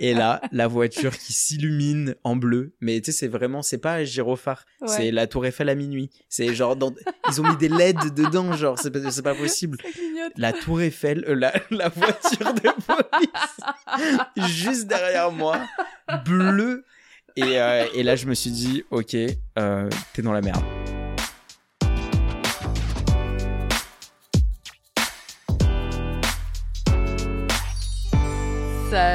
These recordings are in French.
Et là, la voiture qui s'illumine en bleu. Mais tu sais, c'est vraiment, c'est pas un gyrophare. Ouais. C'est la Tour Eiffel à minuit. C'est genre, dans... ils ont mis des LED dedans, genre, c'est pas, c'est pas possible. La Tour Eiffel, euh, la, la voiture de police, juste derrière moi, bleu. Et, euh, et là, je me suis dit, ok, euh, t'es dans la merde.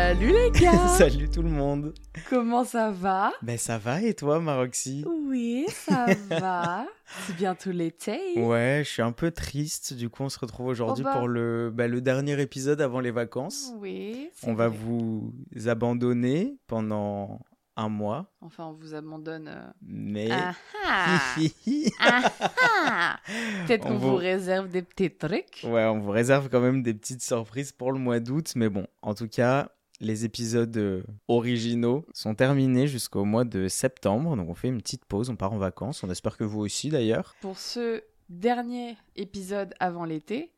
Salut les gars Salut tout le monde. Comment ça va? Ben ça va et toi, Maroxy? Oui, ça va. C'est bientôt l'été. Ouais, je suis un peu triste. Du coup, on se retrouve aujourd'hui Oh bah. pour le, bah, le dernier épisode avant les vacances. Oui, On va vous abandonner pendant un mois, Enfin, on vous abandonne. euh. mais Ah ah Ah Peut-être On qu'on vous- vous réserve des petits trucs. ouais, on vous réserve quand même des petites surprises pour le mois d'août. Mais bon, en tout cas, les épisodes euh, originaux sont terminés jusqu'au mois de septembre. Donc on fait une petite pause, on part en vacances. On espère que vous aussi d'ailleurs. Pour ce dernier épisode avant l'été,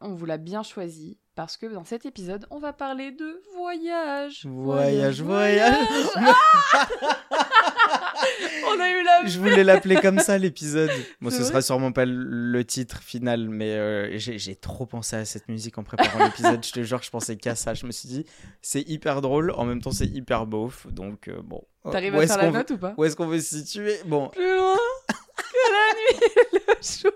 on vous l'a bien choisi parce que dans cet épisode, on va parler de voyage. Voyage, voyage. Ah on a eu la Je voulais l'appeler comme ça l'épisode. Bon, ce sera sûrement pas le- titre final, mais euh, j'ai trop pensé à cette musique en préparant l'épisode. Je te jure, je pensais qu'à ça. Je me suis dit, c'est hyper drôle, en même temps c'est hyper beauf. Donc euh, bon. T'arrives à faire la note ou pas Où est-ce qu'on veut se situer? Bon, Plus loin que la nuit et le jour.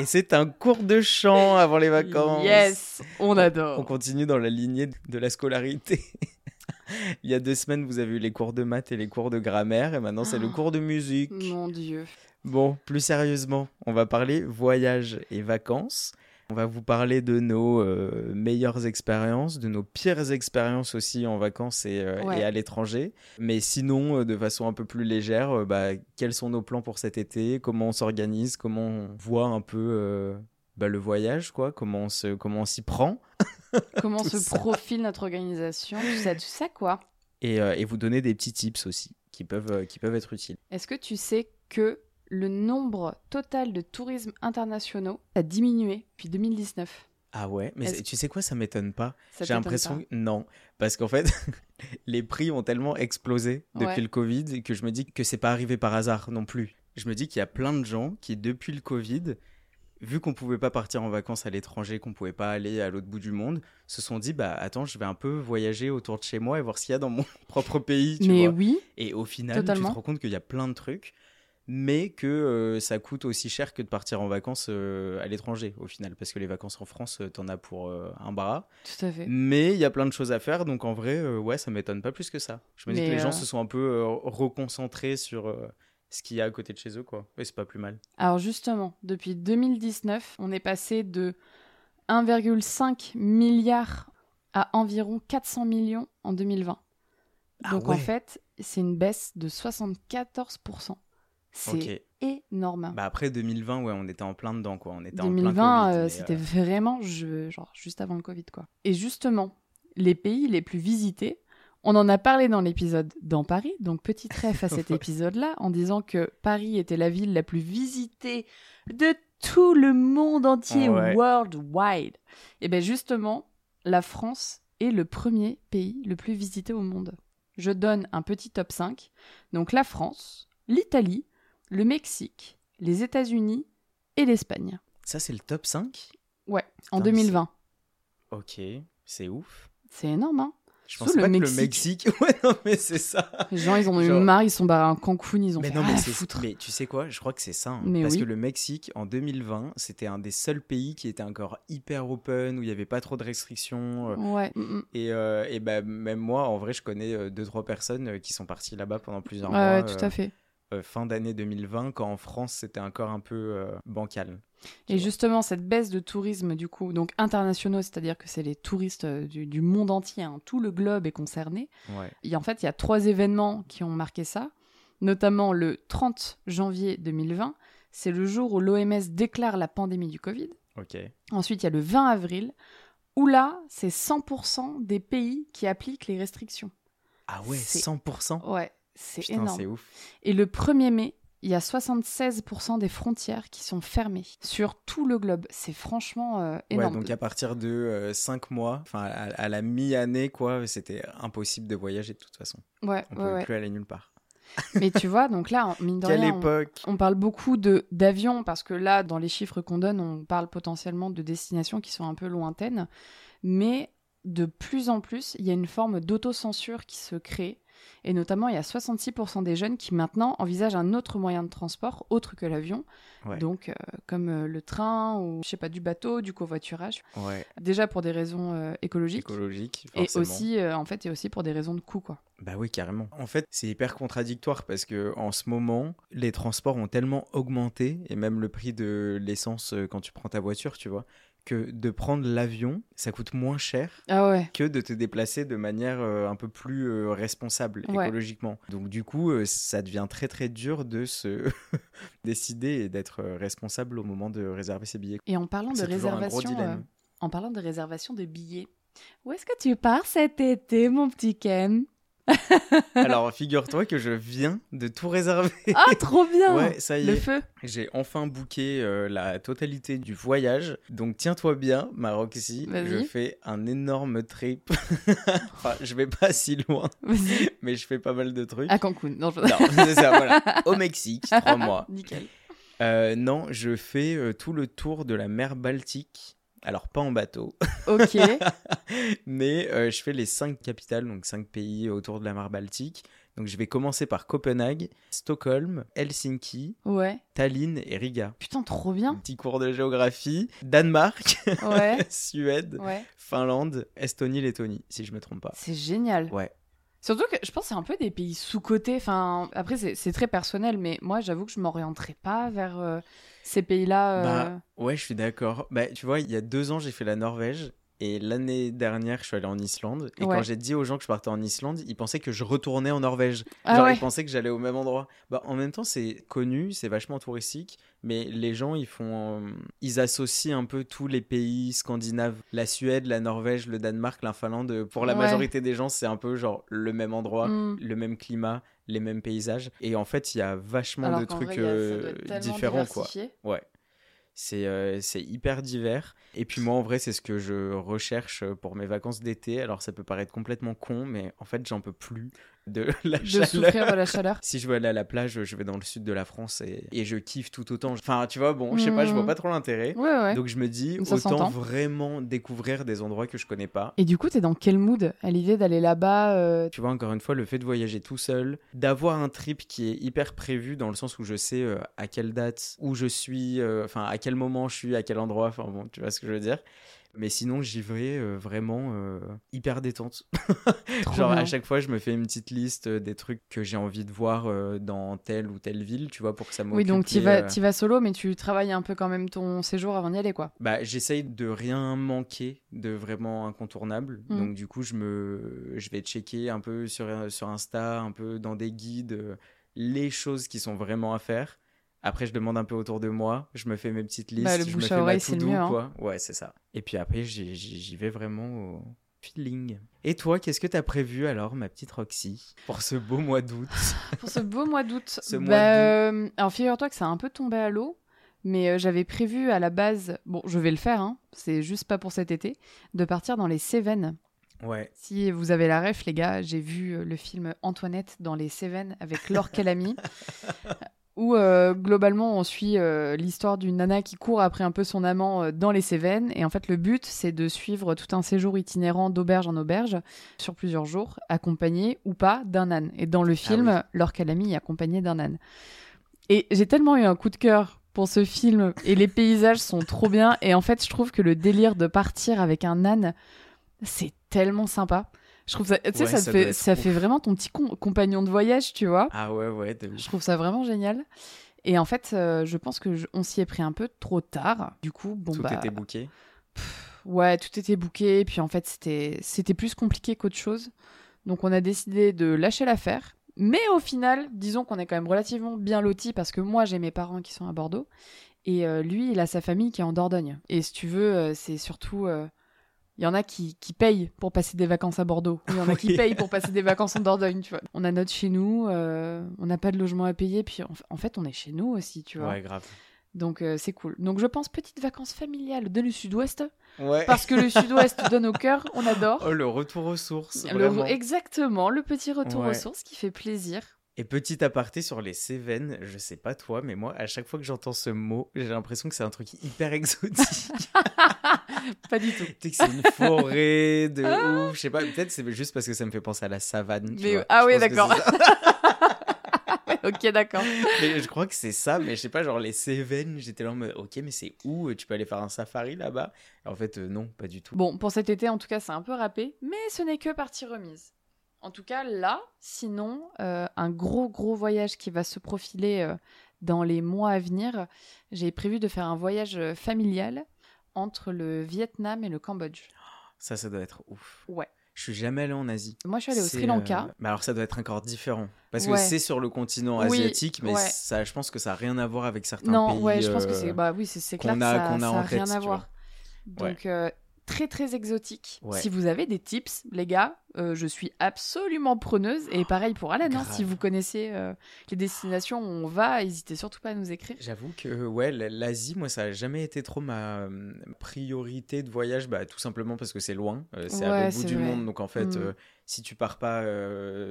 et c'est un cours de chant avant les vacances. Yes, on On adore. continue dans la lignée de la scolarité. Il y a deux semaines, vous avez eu les cours de maths et les cours de grammaire, et maintenant c'est le Ah. cours de musique. Mon Dieu. Bon, plus sérieusement, on va parler voyage et vacances. On va vous parler de nos euh, meilleures expériences, de nos pires expériences aussi en vacances et, euh, Ouais. et à l'étranger. Mais sinon, euh, de façon un peu plus légère, bah, quels sont nos plans pour cet été? Comment on s'organise? Comment on voit un peu bah, le voyage quoi? Comment on comment s'y prend? Comment se ça. profile notre organisation? Tout ça, tout ça quoi. et, et vous donner des petits tips aussi qui peuvent, qui peuvent être utiles. Est-ce que tu sais que le nombre total de tourismes internationaux a diminué depuis 2019 Ah ouais, mais tu sais quoi, ça m'étonne pas. J'ai l'impression que non, parce qu'en fait, les prix ont tellement explosé depuis Ouais. le Covid que je me dis que c'est pas arrivé par hasard non plus. Je me dis qu'il y a plein de gens qui, depuis le Covid, vu qu'on pouvait pas partir en vacances à l'étranger, qu'on pouvait pas aller à l'autre bout du monde, se sont dit bah attends, je vais un peu voyager autour de chez moi et voir ce qu'il y a dans mon propre pays, tu Mais vois. oui, Et au final, tu te rends compte qu'il y a plein de trucs, mais que euh, ça coûte aussi cher que de partir en vacances euh, à l'étranger au final, parce que les vacances en France, euh, t'en as pour un bras. tout à fait. Mais il y a plein de choses à faire, donc en vrai, ouais, ça m'étonne pas plus que ça. Je me dis que les gens se sont un peu reconcentrés sur ce qu'il y a à côté de chez eux, quoi. Et c'est pas plus mal. Alors justement, depuis 2019, on est passé de 1,5 milliard à environ 400 millions en 2020. Ah Donc en fait, c'est une baisse de 74%. C'est énorme. Bah après 2020, ouais, on était en plein dedans, quoi. On était en plein 2020, Covid, euh, c'était euh, vraiment je- genre juste avant le Covid quoi. Et justement, les pays les plus visités, on en a parlé dans l'épisode dans Paris, donc petit ref à cet épisode-là, en disant que Paris était la ville la plus visitée de tout le monde entier, Ouais. worldwide. Et bien justement, la France est le premier pays le plus visité au monde. Je donne un petit top 5. Donc la France, l'Italie, le Mexique, les États-Unis et l'Espagne. Ça, c'est le top 5 Ouais, en Putain, 2020. Ok, c'est ouf. C'est énorme, hein Je pensais le pas que le Mexique. Mexique... Ouais, non, mais c'est ça. Les gens, ils en ont eu Genre- marre, ils sont barrés à Cancun, ils ont Mais fait non, mais, ah, c'est- foutre. mais tu sais quoi? Je crois que c'est ça. hein. Mais Parce oui. que le Mexique, en 2020, c'était un des seuls pays qui était encore hyper open, où il n'y avait pas trop de restrictions. euh, Ouais, mm, mm. Et, euh, et bah, même moi, en vrai, je connais euh, deux, trois personnes qui sont parties là-bas pendant plusieurs Ouais, mois. ouais, tout à fait. euh, fin d'année 2020, quand en France, c'était encore un peu euh, bancal. Et justement, cette baisse de tourisme, du coup, donc internationaux, c'est-à-dire que c'est les touristes euh, du, du monde entier, hein, tout le globe est concerné. Ouais. Et en fait, il y a trois événements qui ont marqué ça, notamment le 30 janvier 2020, c'est le jour où l'OMS déclare la pandémie du Covid. Ok. Ensuite, il y a le 20 avril, où là, c'est 100% des pays qui appliquent les restrictions. Ah ouais, C'est- 100% Ouais, c'est énorme. c'est ouf. Et le 1er mai, il y a 76% des frontières qui sont fermées sur tout le globe. C'est franchement euh, énorme. Ouais, donc à partir de 5 mois, enfin à, à, la mi-année, quoi, c'était impossible de voyager de toute façon. Ouais, On ouais, pouvait ouais. plus aller nulle part. Mais tu vois, donc là, mine de Quelle rien, on- parle beaucoup de d'avions parce que là, dans les chiffres qu'on donne, on parle potentiellement de destinations qui sont un peu lointaines, mais de plus en plus, il y a une forme d'autocensure qui se crée. Et notamment, il y a 66% des jeunes qui maintenant envisagent un autre moyen de transport autre que l'avion, Ouais. donc euh, comme euh, le train ou je sais pas du bateau, du covoiturage. Ouais, Déjà pour des raisons euh, écologiques écologique, et aussi en fait et aussi pour des raisons de coût quoi. Bah oui, carrément. En fait, c'est hyper contradictoire parce que en ce moment, les transports ont tellement augmenté et même le prix de l'essence quand tu prends ta voiture, tu vois, que de prendre l'avion, ça coûte moins cher Ah ouais. que de te déplacer de manière euh, un peu plus euh, responsable Ouais. écologiquement. Donc du coup, euh, ça devient très très dur de se décider et d'être responsable au moment de réserver ses billets. Et en parlant de réservation, en parlant de réservation de billets, où est-ce que tu pars cet été, mon petit Ken? Alors figure-toi que je viens de tout réserver. Ah, trop bien Ouais, ça y Le est. feu J'ai enfin booké euh, la totalité du voyage. Donc tiens-toi bien, ma Roxy. Je fais un énorme trip. enfin, je vais pas si loin, mais je fais pas mal de trucs. À Cancun. Non, je... Non, c'est ça, voilà. Au Mexique, trois mois. Nickel. Euh, non, je fais euh, tout le tour de la mer Baltique. Alors, pas en bateau, Ok. mais euh, je fais les cinq capitales, donc cinq pays autour de la mer Baltique. Donc, je vais commencer par Copenhague, Stockholm, Helsinki, Ouais. Tallinn et Riga. Putain, trop bien. petit cours de géographie. Danemark, Ouais. Suède, Ouais. Finlande, Estonie, Lettonie, si je me trompe pas. C'est génial. Ouais. Surtout que je pense que c'est un peu des pays sous-cotés. Enfin, après, c'est très personnel, mais moi, j'avoue que je m'orienterais pas vers euh, ces pays-là. euh, Bah, ouais, je suis d'accord. Bah, tu vois, il y a deux ans, j'ai fait la Norvège. Et l'année dernière, je suis allé en Islande. Et Ouais. quand j'ai dit aux gens que je partais en Islande, ils pensaient que je retournais en Norvège. Ah Genre, ouais. ils pensaient que j'allais au même endroit. Bah, en même temps, c'est connu, c'est vachement touristique. Mais les gens, ils font. euh, Ils associent un peu tous les pays scandinaves. La Suède, la Norvège, le Danemark, la Finlande. Pour la Ouais. majorité des gens, c'est un peu genre le même endroit, Hmm. le même climat, les mêmes paysages. Et en fait, il y a vachement Alors de trucs vrai, euh, différents, quoi. Ouais. C'est euh, c'est hyper divers. Et puis moi, en vrai, c'est ce que je recherche pour mes vacances d'été. Alors ça peut paraître complètement con, mais en fait, j'en peux plus de la De chaleur. souffrir de la chaleur. Si je veux aller à la plage, je vais dans le sud de la France et, et je kiffe tout autant. Enfin, tu vois, bon, je sais pas, je vois Mhm. pas trop l'intérêt. Ouais, ouais. Donc je me dis, Ça autant vraiment découvrir des endroits que je connais pas. Et du coup, t'es dans quel mood à l'idée d'aller là-bas euh, Tu vois, encore une fois, le fait de voyager tout seul, d'avoir un trip qui est hyper prévu dans le sens où je sais euh, à quelle date, où je suis, euh, enfin à quel moment je suis, à quel endroit, enfin bon, tu vois ce que je veux dire. Mais sinon, j'y vais euh, vraiment euh, hyper détente. Genre, bien. à chaque fois, je me fais une petite liste euh, des trucs que j'ai envie de voir euh, dans telle ou telle ville, tu vois, pour que ça m'occupe. Oui, donc tu vas, vas solo, mais tu travailles un peu quand même ton séjour avant d'y aller, quoi. Bah, j'essaye de rien manquer de vraiment incontournable. Mm. Donc, du coup, je, me... je vais checker un peu sur, sur Insta, un peu dans des guides, les choses qui sont vraiment à faire. Après, je demande un peu autour de moi, je me fais mes petites listes, Bah, le je me fais ma mieux, hein. quoi. Ouais, c'est ça. Et puis après, j'y- vais vraiment au feeling. Et toi, qu'est-ce que t'as prévu alors, ma petite Roxy, pour ce beau mois d'août? Pour ce beau mois d'août. Ce bah, mois euh, alors figure-toi que ça a un peu tombé à l'eau, mais euh, j'avais prévu à la base, bon, je vais le faire, hein, c'est juste pas pour cet été, de partir dans les Cévennes. Ouais. Si vous avez la ref, les gars, j'ai vu euh, le film Antoinette dans les Cévennes avec Laure Calamy, où euh, globalement on suit euh, l'histoire d'une nana qui court après un peu son amant euh, dans les Cévennes. Et en fait, le but, c'est de suivre tout un séjour itinérant d'auberge en auberge sur plusieurs jours, accompagné ou pas d'un âne. Et dans le film, Ah Laure Calamy est accompagnée d'un âne. Et j'ai tellement eu un coup de cœur pour ce film et les paysages sont trop bien. Et en fait, je trouve que le délire de partir avec un âne, c'est tellement sympa. Je trouve ça, tu sais, Ouais, ça, fait, ça ouf. fait vraiment ton petit com- compagnon de voyage, tu vois. Ah ouais, ouais. Je trouve ça vraiment génial. Et en fait, euh, je pense que je- on s'y est pris un peu trop tard. Du coup, bon Tout bah, était booké. ouais, tout était booké. Puis en fait, c'était c'était plus compliqué qu'autre chose. Donc on a décidé de lâcher l'affaire. Mais au final, disons qu'on est quand même relativement bien lotis parce que moi j'ai mes parents qui sont à Bordeaux et euh, lui il a sa famille qui est en Dordogne. Et si tu veux, euh, c'est surtout, il y en a qui, qui payent pour passer des vacances à Bordeaux. Il y en a qui payent pour passer des vacances en Dordogne, tu vois. On a notre chez nous, euh, on n'a pas de logement à payer, puis en, fait, on est chez nous aussi, tu vois. Ouais, grave. Donc euh, c'est cool. Donc je pense petites vacances familiales de le sud-ouest, Ouais. parce que le sud-ouest donne au cœur, on adore. Oh, le retour aux sources. Le- exactement, le petit retour Ouais. aux sources qui fait plaisir. Et petit aparté sur les Cévennes, je sais pas toi, mais moi, à chaque fois que j'entends ce mot, j'ai l'impression que c'est un truc hyper exotique. Pas du tout. tu sais que c'est une forêt de ouf. Je sais pas, peut-être c'est juste parce que ça me fait penser à la savane. tu Mais- vois. ah Je oui, d'accord. ok, d'accord. Mais je crois que c'est ça, mais je sais pas, genre les Cévennes, j'étais là en mode, ok, mais c'est où Tu peux aller faire un safari là-bas? En fait, euh, non, pas du tout. Bon, pour cet été, en tout cas, c'est un peu râpé, mais ce n'est que partie remise. En tout cas, là, sinon, euh, un gros, gros voyage qui va se profiler euh, dans les mois à venir. J'ai prévu de faire un voyage euh, familial entre le Vietnam et le Cambodge. Ça, ça doit être ouf. Ouais. Je suis jamais allé en Asie. Moi, je suis allée au Sri Lanka. euh, Mais alors, ça doit être encore différent. Parce que c'est sur le continent Oui, asiatique, mais ouais. ça, je pense que ça a rien à voir avec certains Non, pays. ouais, je pense que c'est bah oui, c'est clair qu'on a- ça, a ça en rien tête, à voir. Donc très très. Ouais. Si vous avez des tips, les gars, euh, je suis absolument preneuse. Et pareil pour Alan, hein, si vous connaissez euh, les destinations où on va, n'hésitez surtout pas à nous écrire. J'avoue que ouais, l'Asie, moi, ça a jamais été trop ma priorité de voyage, bah, tout simplement parce que c'est loin, euh, c'est à l'autre bout du vrai. monde, donc en fait, Mm. si tu pars pas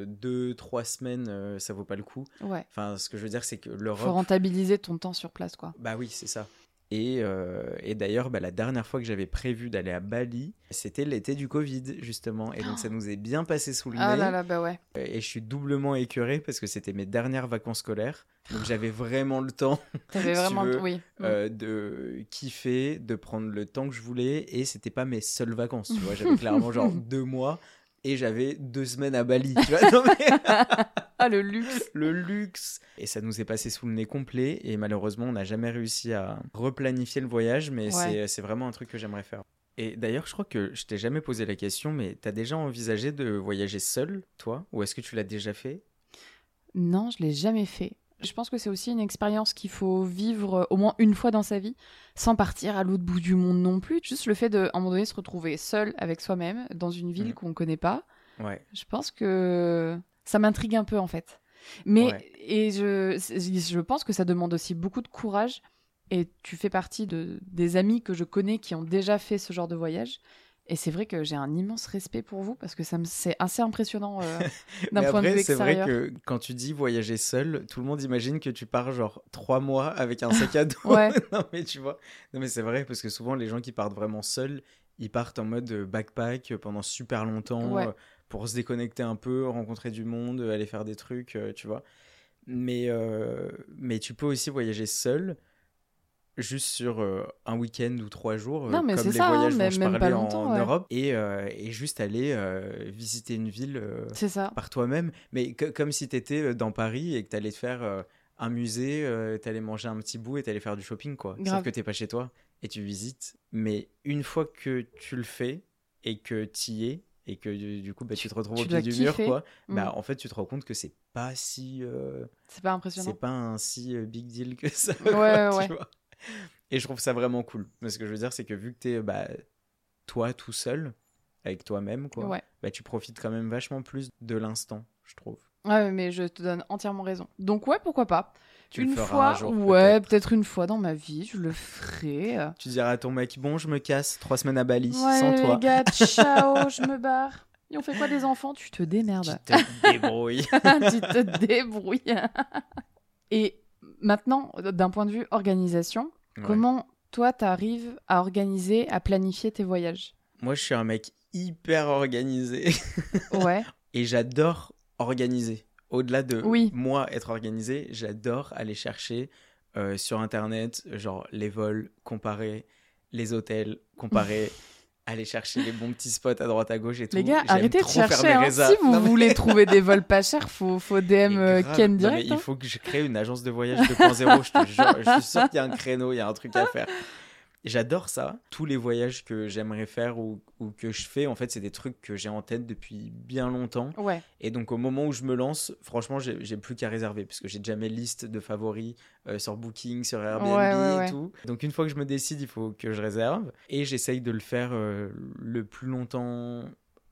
deux, trois semaines, ça vaut pas le coup. Ouais. Enfin, ce que je veux dire, c'est que Faut l'Europe, rentabiliser ton temps sur place, quoi. bah oui, c'est ça. Et, euh, et d'ailleurs, bah, la dernière fois que j'avais prévu d'aller à Bali, c'était l'été du Covid, justement. Et donc, ça nous est bien passé sous le Ah nez. là là, bah ouais. Et je suis doublement écœuré parce que c'était mes dernières vacances scolaires. Donc, j'avais vraiment le temps T'avais Si vraiment. veux, Oui. Mm. euh, de kiffer, de prendre le temps que je voulais. Et c'était pas mes seules vacances, tu vois. J'avais clairement genre deux mois et j'avais deux semaines à Bali, tu vois. Non, mais Ah le luxe. le luxe. Et ça nous est passé sous le nez complet. Et malheureusement, on n'a jamais réussi à replanifier le voyage. Mais Ouais. c'est- c'est vraiment un truc que j'aimerais faire. Et d'ailleurs, je crois que je t'ai jamais posé la question, mais t'as déjà envisagé de voyager seul, toi? Ou est-ce que tu l'as déjà fait? Non, je l'ai jamais fait. Je pense que c'est aussi une expérience qu'il faut vivre euh, au moins une fois dans sa vie, sans partir à l'autre bout du monde non plus. Juste le fait de, à un moment donné, se retrouver seul avec soi-même dans une ville Mhm. qu'on connaît pas. Ouais. Je pense que ça m'intrigue un peu en fait. Mais Ouais. et je, je pense que ça demande aussi beaucoup de courage. Et tu fais partie de, des amis que je connais qui ont déjà fait ce genre de voyage. Et c'est vrai que j'ai un immense respect pour vous parce que ça me- c'est assez impressionnant euh, d'un point de vue c'est vrai extérieur. que quand tu dis voyager seul, tout le monde imagine que tu pars genre trois mois avec un sac à dos. Ouais. non, mais tu vois. Non, mais c'est vrai parce que souvent, les gens qui partent vraiment seuls, ils partent en mode euh, backpack pendant super longtemps Ouais. euh, pour se déconnecter un peu, rencontrer du monde, aller faire des trucs, euh, tu vois. Mais, euh, mais tu peux aussi voyager seul. Juste sur euh, un week-end ou trois jours, euh, Non, mais comme les ça, hein, voyages dont même- je parlais en, ouais. Europe, et, euh, et juste aller euh, visiter une ville C'est ça. par toi-même, mais que- comme si tu étais dans Paris et que tu allais te faire un musée, tu allais manger un petit bout et tu allais faire du shopping, quoi. Sauf Grave. que t'es pas chez toi et tu visites. Mais une fois que tu le fais et que tu y es, et que du, coup bah, tu, te retrouves au pied du mur, quoi, Mm. bah, en fait tu te rends compte que c'est pas si. euh, C'est pas impressionnant. c'est pas un si big deal que ça. Ouais, quoi, ouais. tu vois. Et je trouve ça vraiment cool. Mais ce que je veux dire, c'est que vu que t'es bah, toi tout seul, avec toi-même, quoi, Ouais. bah, tu profites quand même vachement plus de l'instant, je trouve. Ouais, mais je te donne entièrement raison. Donc ouais, pourquoi pas. Tu le une feras fois, un jour, ouais, peut-être. une fois dans ma vie, je le ferai. Tu diras à ton mec, bon, je me casse, trois semaines à Bali, Ouais, sans les toi. gars, ciao, je me barre. Et on fait quoi des enfants? Tu te Tu démerdes. te débrouilles. tu te débrouilles. Et maintenant, d'un point de vue organisation, Ouais. comment toi t'arrives à organiser, à planifier tes voyages? Moi, je suis un mec hyper organisé Ouais, et j'adore organiser. Au-delà de Oui. moi être organisé, j'adore aller chercher euh, sur Internet, genre les vols, comparer les hôtels, comparer, aller chercher les bons petits spots à droite à gauche et tout. les gars, arrêtez de chercher. hein. Si vous Non, mais- voulez trouver des vols pas chers, faut, faut DM euh. Ken Non, mais direct. il hein. faut que je crée une agence de voyage 2.0, je te jure. Je suis sûr qu'il y a un créneau, il y a un truc à faire. J'adore ça. Tous les voyages que j'aimerais faire ou, ou que je fais, en fait, c'est des trucs que j'ai en tête depuis bien longtemps. Ouais. Et donc, au moment où je me lance, franchement, j'ai plus qu'à réserver parce que j'ai déjà mes listes de favoris euh, sur Booking, sur Airbnb Ouais, ouais, et tout. Donc, une fois que je me décide, il faut que je réserve. Et j'essaye de le faire euh, le plus longtemps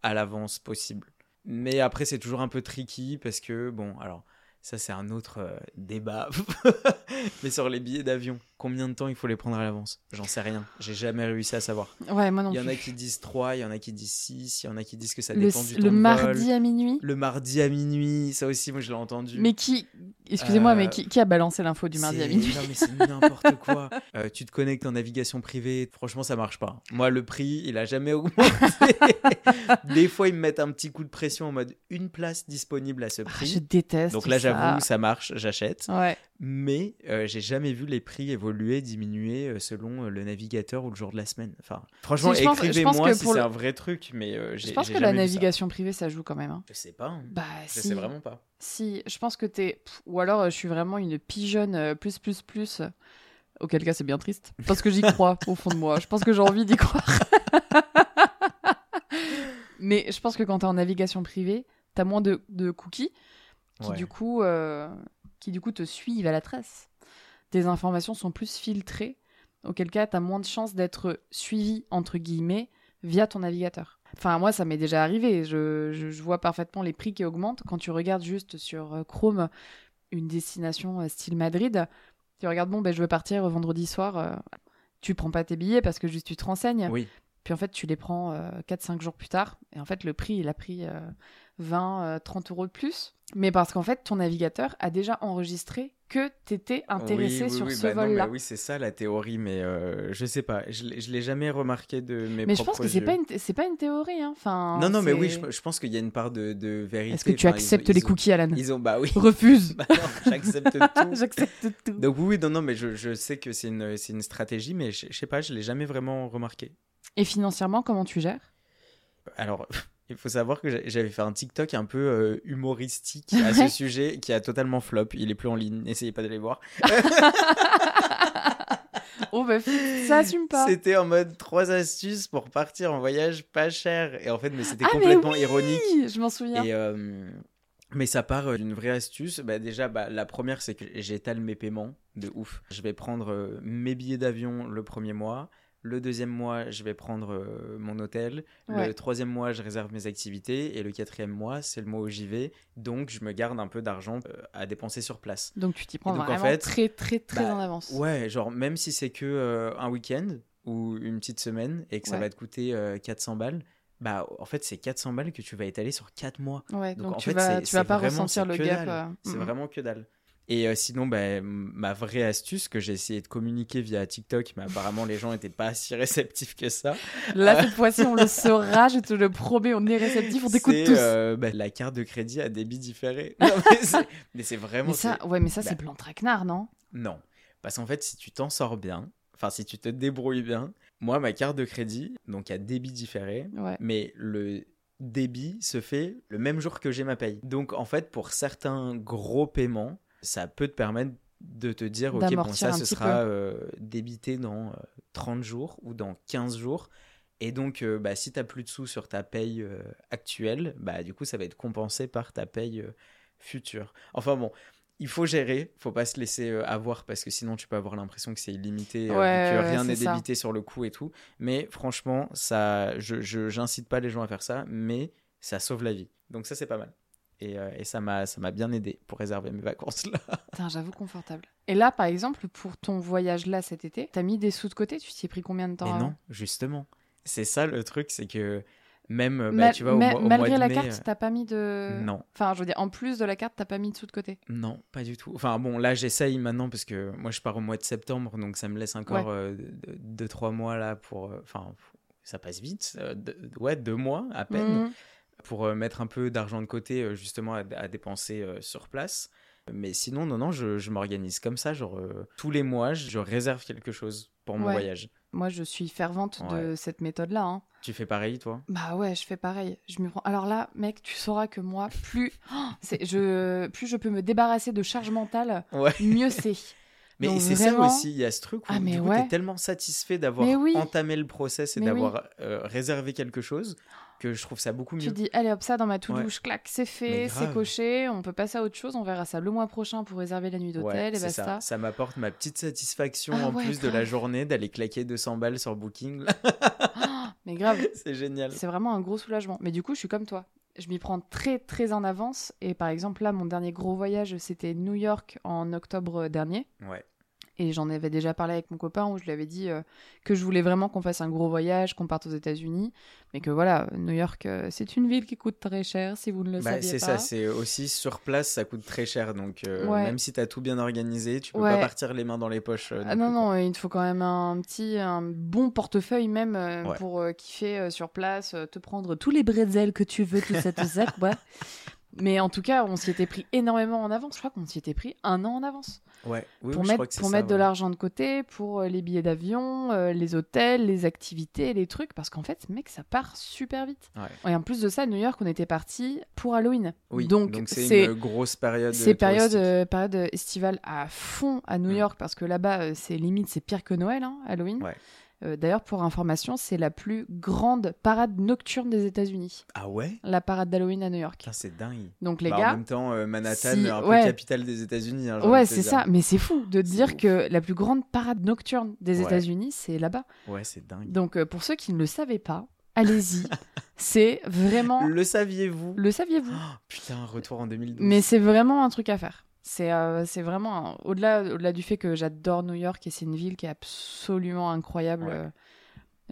à l'avance possible. Mais après, c'est toujours un peu tricky parce que, bon, alors, ça, c'est un autre euh, débat. Mais sur les billets d'avion, combien de temps il faut les prendre à l'avance? J'en sais rien. J'ai jamais réussi à savoir. Ouais, moi non Il y en a qui disent 3, il y en a qui disent 6, il y en a qui disent que ça le, dépend du temps le de mardi vol. à minuit? Le mardi à minuit, ça aussi, moi je l'ai entendu. Mais qui, excusez-moi, Euh, mais qui, qui a balancé l'info du mardi à minuit? Non, mais c'est n'importe quoi. Euh, tu te connectes en navigation privée, franchement, ça marche pas. Moi, le prix, il a jamais augmenté. Des fois, ils me mettent un petit coup de pression en mode une place disponible à ce Ah, prix. Je déteste. Donc là, j'avoue, ça marche, j'achète. Ouais. Mais euh, j'ai jamais vu les prix évoluer, diminuer euh, selon euh, le navigateur ou le jour de la semaine. Enfin, franchement, Si, écrivez-moi si c'est le- un vrai truc, mais euh, Je pense que la navigation privée, ça joue quand même. hein. Je sais pas. hein. Bah, Je si. sais vraiment pas. Si, je pense que t'es. Ou alors, je suis vraiment une pigeonne plus, plus, plus. Auquel cas, c'est bien triste. Parce que j'y crois au fond de moi. Je pense que j'ai envie d'y croire. Mais je pense que quand t'es en navigation privée, t'as moins de, de cookies qui, Ouais. du coup, euh, qui, du coup, te suivent à la trace. Tes informations sont plus filtrées. Auquel cas, t'as moins de chances d'être suivi, entre guillemets, via ton navigateur. Enfin, moi, ça m'est déjà arrivé. Je, je- je vois parfaitement les prix qui augmentent. Quand tu regardes juste sur euh, Chrome une destination euh, style Madrid, tu regardes, bon, ben, je veux partir euh, vendredi soir. euh, tu prends pas tes billets parce que juste tu te renseignes. Oui. Puis en fait, tu les prends 4-5 jours plus tard. Et en fait, le prix, il a pris euh, 20, euh, 30 euros de plus. Mais parce qu'en fait, ton navigateur a déjà enregistré que tu étais intéressé Oui, oui, sur oui, ce bah vol-là. mais oui, c'est ça la théorie, mais euh, je sais pas. Je je l'ai jamais remarqué de mes Mais je pense que c'est pas une, pas une théorie. Hein. Enfin, Non, non, mais oui, je, je pense qu'il y a une part de, de vérité. Est-ce que tu Enfin, ils ont- acceptes les ont- cookies, Alan? Ils ont, bah oui. Refuse. Bah j'accepte tout. J'accepte tout. Donc oui, non, non, mais je, je sais que c'est une, une stratégie, mais je, je sais pas, je l'ai jamais vraiment remarqué. Et financièrement, comment tu gères? Alors, il faut savoir que j'a- j'avais fait un TikTok un peu euh, humoristique à ce sujet qui a totalement flop. Il est plus en ligne, n'essayez pas d'aller voir. Oh, bah, ça assume pas. C'était en mode trois astuces pour partir en voyage pas cher. Et en fait, mais c'était Ah, mais complètement oui ironique. Je m'en souviens. Et, euh, mais ça part euh, d'une vraie astuce. Bah, déjà, bah, la première, c'est que j'étale mes paiements de ouf. Je vais prendre euh, mes billets d'avion le premier mois. Le deuxième mois, je vais prendre euh, mon hôtel. Ouais. Le troisième mois, je réserve mes activités. Et le quatrième mois, c'est le mois où j'y vais. Donc, je me garde un peu d'argent euh, à dépenser sur place. Donc tu t'y prends donc, en vraiment fait, très, très, très bah, en avance. Ouais, genre, même si c'est que euh, un week-end ou une petite semaine et que ça Ouais. va te coûter euh, 400 balles, bah, en fait, c'est 400 balles que tu vas étaler sur 4 mois. Ouais, Donc, donc, en tu fait, vas, tu vas pas ressentir le gap. C'est mm. vraiment que dalle. Et euh, sinon, bah, ma vraie astuce que j'ai essayé de communiquer via TikTok, mais apparemment les gens n'étaient pas si réceptifs que ça. Là, cette fois-ci, on le saura, je te le promets, on est réceptif, on t'écoute tous. euh, bah, la carte de crédit à débit différé. Non, mais c'est- vraiment. mais ça, ouais, mais ça, bah, c'est plan traquenard, non? Non. Parce qu'en fait, si tu t'en sors bien, enfin, si tu te débrouilles bien, moi, ma carte de crédit, donc à débit différé, Ouais. mais le débit se fait le même jour que j'ai ma paye. Donc, en fait, pour certains gros paiements, ça peut te permettre de te dire, ok, bon, ça, ce sera euh, débité dans euh, 30 jours ou dans 15 jours. Et donc, euh, bah, si tu plus de sous sur ta paye euh, actuelle, bah, du coup, ça va être compensé par ta paye euh, future. Enfin bon, il faut gérer, faut pas se laisser euh, avoir parce que sinon tu peux avoir l'impression que c'est illimité, euh, Ouais, que rien n'est débité sur le coup et tout. Mais franchement, ça, je, je- j'incite pas les gens à faire ça, mais ça sauve la vie. Donc ça, c'est pas mal. Et, euh, et ça m'a ça m'a bien aidé pour réserver mes vacances là. Putain, j'avoue confortable. Et là, par exemple, pour ton voyage là cet été, t'as mis des sous de côté? Tu t'y es pris combien de temps Mais non, justement. C'est ça le truc, c'est que même, bah, Ma- tu vois, au, ma- mois- au malgré mois de la mai, carte, euh, t'as pas mis de. Non. Enfin, je veux dire, en plus de la carte, t'as pas mis de sous de côté? Non, pas du tout. Enfin bon, là j'essaye maintenant parce que moi je pars au mois de septembre, donc ça me laisse encore Ouais. 2-3 mois là pour... euh, Enfin, ça passe vite. euh, ouais, deux mois à peine. Mhm. Pour euh, mettre un peu d'argent de côté euh, justement à, à dépenser euh, sur place. Mais sinon, non, non, je, je m'organise comme ça. Genre, euh, tous les mois, je, réserve quelque chose pour mon Ouais. voyage. Moi, je suis fervente de cette méthode-là. hein. Tu fais pareil, toi? Bah ouais, je fais pareil. Je prends. Alors là, mec, tu sauras que moi, plus, Oh, je, plus je peux me débarrasser de charge mentale, Ouais. mieux c'est. Mais c'est vraiment- ça aussi, il y a ce truc où Ah, coup, ouais. t'es tellement satisfait d'avoir oui. entamé le process et oui. d'avoir euh, réservé quelque chose que je trouve ça beaucoup mieux. Tu dis, allez hop, ça dans ma Ouais. to-douche, clac, c'est fait, c'est coché, on peut passer à autre chose, on verra ça le mois prochain pour réserver la nuit Ouais, d'hôtel et c'est ça. basta. Ça m'apporte ma petite satisfaction Ah en ouais, plus de la journée d'aller claquer 200 balles sur Booking. Ah, mais grave, c'est génial. c'est vraiment un gros soulagement. Mais du coup, je suis comme toi. Je m'y prends très très en avance. Et par exemple, là, mon dernier gros voyage, c'était New York en octobre dernier. Ouais. Et j'en avais déjà parlé avec mon copain où je lui avais dit euh, que je voulais vraiment qu'on fasse un gros voyage, qu'on parte aux États-Unis. Mais que voilà, New York, euh, c'est une ville qui coûte très cher si vous ne le Bah, saviez c'est pas. ça, c'est aussi sur place, ça coûte très cher. Donc, euh, Ouais. même si t'as tout bien organisé, tu peux Ouais. pas partir les mains dans les poches. Ah non non, il te faut quand même un petit, un bon portefeuille même Ouais. pour kiffer sur place, te prendre tous les bretzels que tu veux, tout ça, tout ça. Mais en tout cas, on s'y était pris énormément en avance. Je crois qu'on s'y était pris un an en avance. Ouais, oui, pour oui, mettre, pour ça, mettre de l'argent de côté, pour euh, les billets d'avion, euh, les hôtels, les activités, les trucs. Parce qu'en fait, mec, ça part super vite. Ouais. Et en plus de ça, à New York, on était parti pour Halloween. Oui, donc, c'est une grosse période. c'est période, euh, période estivale à fond à New Mm. York parce que là-bas, c'est limite, c'est pire que Noël, hein, Halloween. Euh, D'ailleurs, pour information, c'est la plus grande parade nocturne des États-Unis, Ah ouais? La parade d'Halloween à New York. C'est dingue. Donc les Bah, En gars, même temps, euh, Manhattan, si- un peu ouais. capitale des États-Unis. hein, ouais, c'est ça. Mais c'est fou de dire ouf. que la plus grande parade nocturne des Ouais. États-Unis, c'est là-bas. Ouais, c'est dingue. Donc euh, pour ceux qui ne le savaient pas, allez-y. c'est vraiment. Le saviez-vous? Le saviez-vous? Oh, Putain, retour en 2012. Mais c'est vraiment un truc à faire. C'est euh, c'est vraiment au-delà au-delà du fait que j'adore New York et c'est une ville qui est absolument incroyable. Ouais. euh,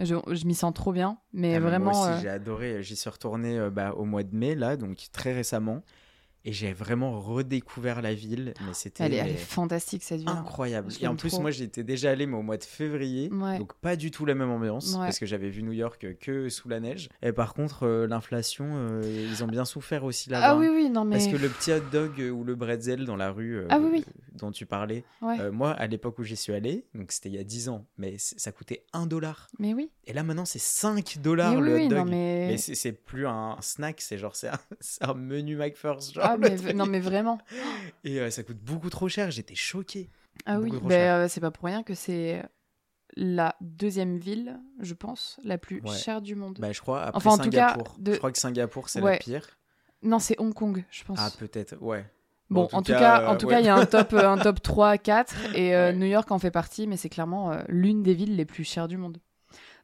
Je, je m'y sens trop bien, mais Ah, vraiment. Moi euh, j'ai adoré. J'y suis retourné euh, bah, au mois de mai, là, donc très récemment. Et j'ai vraiment redécouvert la ville. Mais c'était elle, est, elle est mais, fantastique cette ville. hein. incroyable. Et en plus, trop. moi, j'y étais déjà allé, mais au mois de février. Ouais. Donc, pas du tout la même ambiance. Ouais. Parce que j'avais vu New York que sous la neige. Et par contre, euh, l'inflation, euh, ils ont bien souffert aussi là-bas. Ah oui, oui, non mais. Parce que le petit hot dog ou le bretzel dans la rue euh, Ah oui, oui. Dont tu parlais, Ouais. euh, moi, à l'époque où j'y suis allé, donc c'était il y a 10 ans, mais ça coûtait 1 dollar. Mais oui. Et là, maintenant, c'est 5 dollars Mais oui, le hot dog. non mais. Mais c'est plus un snack, c'est genre c'est un, menu McFirst. Genre, Ah le mais non mais vraiment. Et euh, ça coûte beaucoup trop cher, j'étais choqué. Ah oui. Beaucoup Ben, euh, c'est pas pour rien que c'est la deuxième ville, je pense, la plus Ouais. chère du monde. Bah, je crois, après Enfin, en tout cas, de- Je crois que Singapour, c'est Ouais. la pire. Non, c'est Hong Kong, je pense. Ah, peut-être, ouais. Bon, en tout cas, en tout euh, cas, ouais. il y a un top, euh, un top 3, 4, et euh, Ouais. New York en fait partie, mais c'est clairement euh, l'une des villes les plus chères du monde.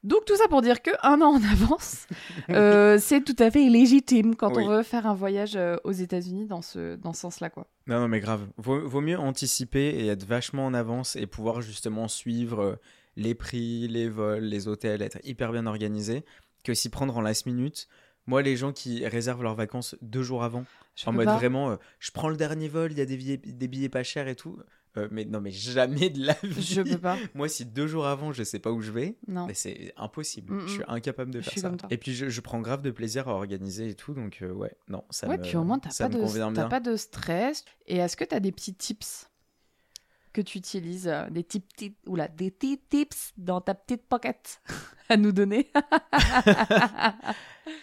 Donc tout ça pour dire que un an en avance, c'est tout à fait légitime quand Oui. on veut faire un voyage aux États-Unis dans ce, dans ce sens-là, quoi. Non, non, mais grave. Vaut, vaut mieux anticiper et être vachement en avance et pouvoir justement suivre les prix, les vols, les hôtels, être hyper bien organisé que s'y prendre en last minute. Moi, les gens qui réservent leurs vacances deux jours avant, Je en mode pas. vraiment, euh, je prends le dernier vol, il y a des billets, des billets pas chers et tout. Euh, mais non, mais jamais de la vie. Je peux pas. Moi, si deux jours avant, je sais pas où je vais, Non. mais c'est impossible. Mm, Je suis mm. incapable de faire ça. Et puis, je, je prends grave de plaisir à organiser et tout, donc euh, ouais, non, ça ouais, me, puis au moins, t'as pas, de, pas de stress. Et est-ce que t'as des petits tips? Que tu utilises, euh, des, petits, petits, oula, des tips dans ta petite pocket à nous donner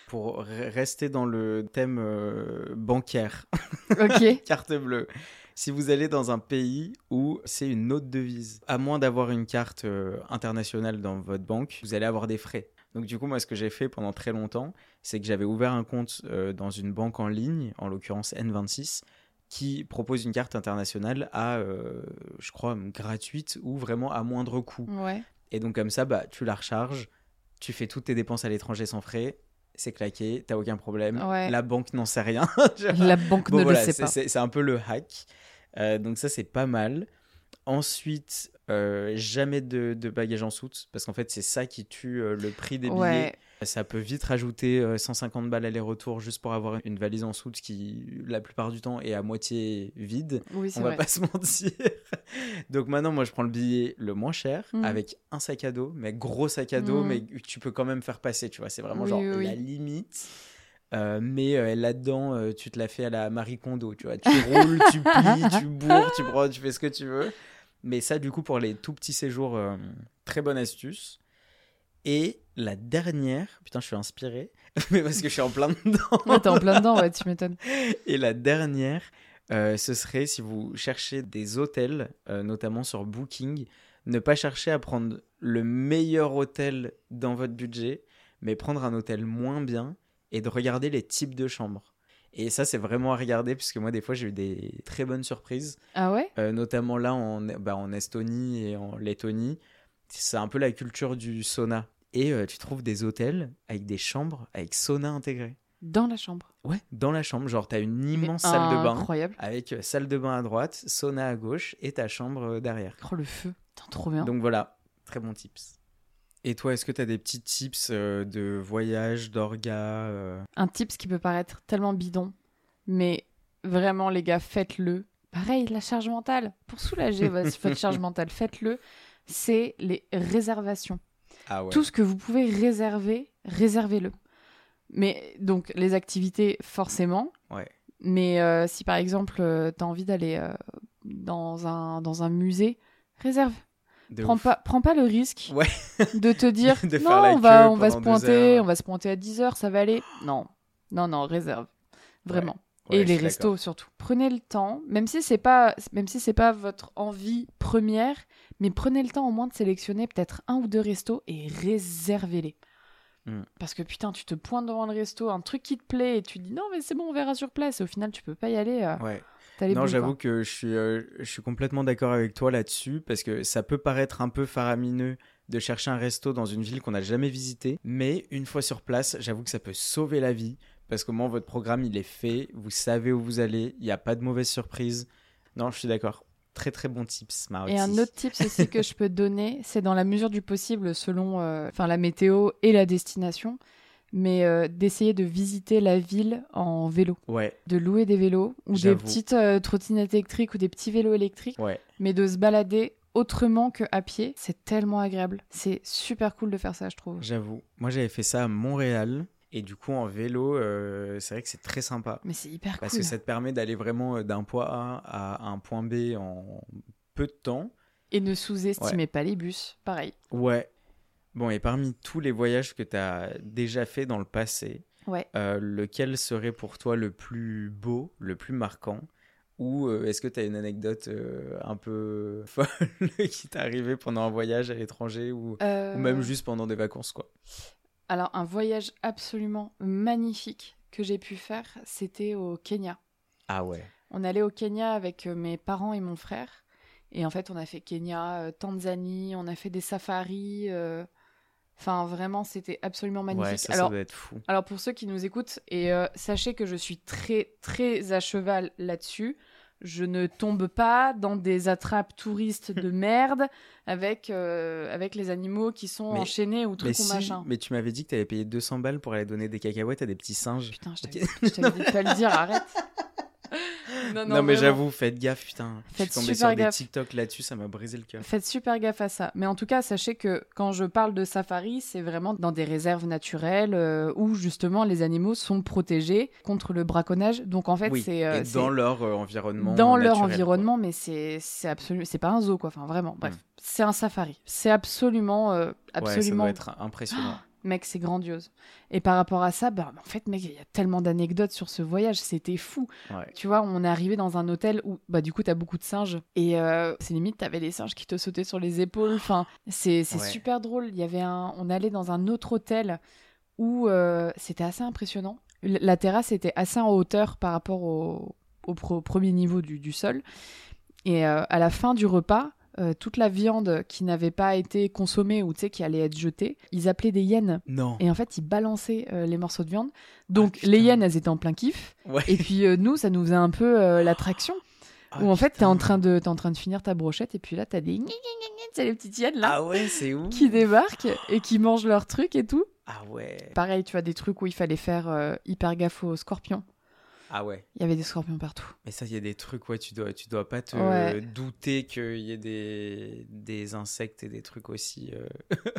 Pour re- rester dans le thème euh, bancaire, Ok. carte bleue. Si vous allez dans un pays où c'est une autre devise, à moins d'avoir une carte euh, internationale dans votre banque, vous allez avoir des frais. Donc du coup, moi, ce que j'ai fait pendant très longtemps, c'est que j'avais ouvert un compte euh, dans une banque en ligne, en l'occurrence N26, qui propose une carte internationale à, euh, je crois, gratuite ou vraiment à moindre coût. Ouais. Et donc comme ça, bah, tu la recharges, tu fais toutes tes dépenses à l'étranger sans frais, c'est claqué, t'as aucun problème. Ouais. La banque n'en sait rien. La banque Bon, ne voilà, le sait pas. C'est c'est un peu le hack. Euh, donc ça, c'est pas mal. Ensuite, euh, jamais de, de bagages en soute, parce qu'en fait, c'est ça qui tue euh, le prix des billets. Ouais. Ça peut vite rajouter euh, 150 balles aller-retour juste pour avoir une valise en soute qui, la plupart du temps, est à moitié vide. Oui, On va vrai. pas se mentir. Donc maintenant, moi, je prends le billet le moins cher Mhm. avec un sac à dos, mais gros sac à dos, Mhm. mais tu peux quand même faire passer. Tu vois, c'est vraiment Oui, genre oui, la limite. Euh, mais euh, là-dedans, euh, tu te la fais à la Marie Kondo. Tu vois, tu roules, tu plies, tu bourres, tu prends, tu fais ce que tu veux. Mais ça, du coup, pour les tout petits séjours, euh, très bonne astuce. Et la dernière, putain, je suis inspiré, mais parce que je suis en plein dedans. Ouais, t'es en plein dedans, ouais, tu m'étonnes. Et la dernière, euh, ce serait si vous cherchez des hôtels, euh, notamment sur Booking, ne pas chercher à prendre le meilleur hôtel dans votre budget, mais prendre un hôtel moins bien et de regarder les types de chambres. Et ça, c'est vraiment à regarder, puisque moi, des fois, j'ai eu des très bonnes surprises, Ah ouais? Euh, notamment là en, bah, en Estonie et en Lettonie. C'est un peu la culture du sauna. Et euh, tu trouves des hôtels avec des chambres avec sauna intégré. Dans la chambre. Ouais, dans la chambre. Genre, t'as une immense salle de bain Incroyable. avec euh, salle de bain à droite, sauna à gauche et ta chambre euh, derrière. Oh, le feu. Putain, trop bien. Donc voilà, très bon tips. Et toi, est-ce que tu as des petits tips euh, de voyage, d'orga euh, Un tips qui peut paraître tellement bidon, mais vraiment, les gars, faites-le. Pareil, la charge mentale. Pour soulager votre charge mentale, faites-le. C'est les réservations. Ah ouais. Tout ce que vous pouvez réserver, réservez-le. Mais donc, les activités, forcément. Ouais. Mais euh, si par exemple, tu as envie d'aller euh, dans, un, dans un musée, réserve. De Prends ouf. pas, prends pas le risque Ouais. de te dire De non, on va, queue on va se pointer, on va se pointer à 10 heures, ça va aller. Non, non, non, réserve. Vraiment. Ouais, Et les restos surtout. Prenez le temps, même si c'est pas, même si c'est pas votre envie première, mais prenez le temps au moins de sélectionner peut-être un ou deux restos et réservez-les. Mm. Parce que putain, tu te pointes devant le resto, un truc qui te plaît et tu dis non mais c'est bon, on verra sur place. Et au final, tu peux pas y aller. euh, Ouais. Non, j'avoue que je suis, euh, je suis complètement d'accord avec toi là-dessus parce que ça peut paraître un peu faramineux de chercher un resto dans une ville qu'on n'a jamais visitée, mais une fois sur place, j'avoue que ça peut sauver la vie parce qu'au moins votre programme il est fait, vous savez où vous allez, il n'y a pas de mauvaise surprise. Non, je suis d'accord. Très très bon tips, Marie. Et un autre tips aussi que je peux donner, c'est dans la mesure du possible selon euh, enfin, la météo et la destination, mais euh, d'essayer de visiter la ville en vélo, Ouais, de louer des vélos ou des petites euh, trottinettes électriques ou des petits vélos électriques, ouais. mais de se balader autrement que à pied, c'est tellement agréable. C'est super cool de faire ça, je trouve. J'avoue. Moi, j'avais fait ça à Montréal. Et du coup, en vélo, euh, c'est vrai que c'est très sympa. Mais c'est hyper Parce cool. que ça te permet d'aller vraiment euh, d'un point A à un point B en peu de temps. Et ne sous-estimez pas les bus, pareil. Ouais. Bon, et parmi tous les voyages que tu as déjà fait dans le passé, Ouais. euh, lequel serait pour toi le plus beau, le plus marquant? Ou euh, est-ce que tu as une anecdote euh, un peu folle qui t'est arrivée pendant un voyage à l'étranger ou, Euh, ou même juste pendant des vacances, quoi? Alors, un voyage absolument magnifique que j'ai pu faire, c'était au Kenya. Ah ouais. On allait au Kenya avec euh, mes parents et mon frère. Et en fait, on a fait Kenya, euh, Tanzanie, on a fait des safaris. euh, Enfin, vraiment, c'était absolument magnifique. Ouais, ça, alors, ça doit être fou. alors, pour ceux qui nous écoutent, et euh, sachez que je suis très, très à cheval là-dessus. Je ne tombe pas dans des attrapes touristes de merde avec, euh, avec les animaux qui sont Mais- enchaînés ou trucs ou si, machin. mais tu m'avais dit que tu avais payé 200 balles pour aller donner des cacahuètes à des petits singes. Putain, je Ok. t'avais je t'avais dit de pas le dire, arrête. Non, non, mais j'avoue, faites gaffe, putain. Faites je suis tombé super sur gaffe. des TikTok là-dessus, ça m'a brisé le cœur. Faites super gaffe à ça. Mais en tout cas, sachez que quand je parle de safari, c'est vraiment dans des réserves naturelles euh, où justement les animaux sont protégés contre le braconnage. Donc en fait, oui, c'est euh, dans leur euh, environnement. dans leur environnement, mais c'est c'est absolument, c'est pas un zoo quoi. Enfin vraiment, bref, Mm. c'est un safari. C'est absolument, quoi. Ouais, ça absolument doit être impressionnant. Mec, c'est grandiose. Et par rapport à ça, bah, en fait, mec, il y a tellement d'anecdotes sur ce voyage, c'était fou. Ouais. Tu vois, on est arrivé dans un hôtel où, bah, du coup, t'as beaucoup de singes. Et euh, c'est limite, t'avais les singes qui te sautaient sur les épaules. Enfin, c'est Ouais. super drôle. Il y avait un... On allait dans un autre hôtel où euh, c'était assez impressionnant. La terrasse était assez en hauteur par rapport au, au pro- premier niveau du, du sol. Et euh, à la fin du repas, euh, toute la viande qui n'avait pas été consommée ou qui allait être jetée, ils appelaient des hyènes. Non. Et en fait, ils balançaient euh, les morceaux de viande. Donc Ah, putain. les hyènes, elles étaient en plein kiff. Ouais. Et puis euh, nous, ça nous faisait un peu l'attraction. Ah, où en fait, t'es en, train de, t'es en train de finir ta brochette. Et puis là, t'as des... C'est les petites hyènes là. Ah ouais, c'est où Qui débarquent et qui mangent leurs trucs et tout. Ah ouais. Pareil, tu vois, des trucs où il fallait faire hyper gaffe aux scorpions. Ah ouais. Il y avait des scorpions partout. Mais ça, il y a des trucs, ouais, tu dois, tu dois pas te Ouais. douter qu'il y ait des, des insectes et des trucs aussi euh,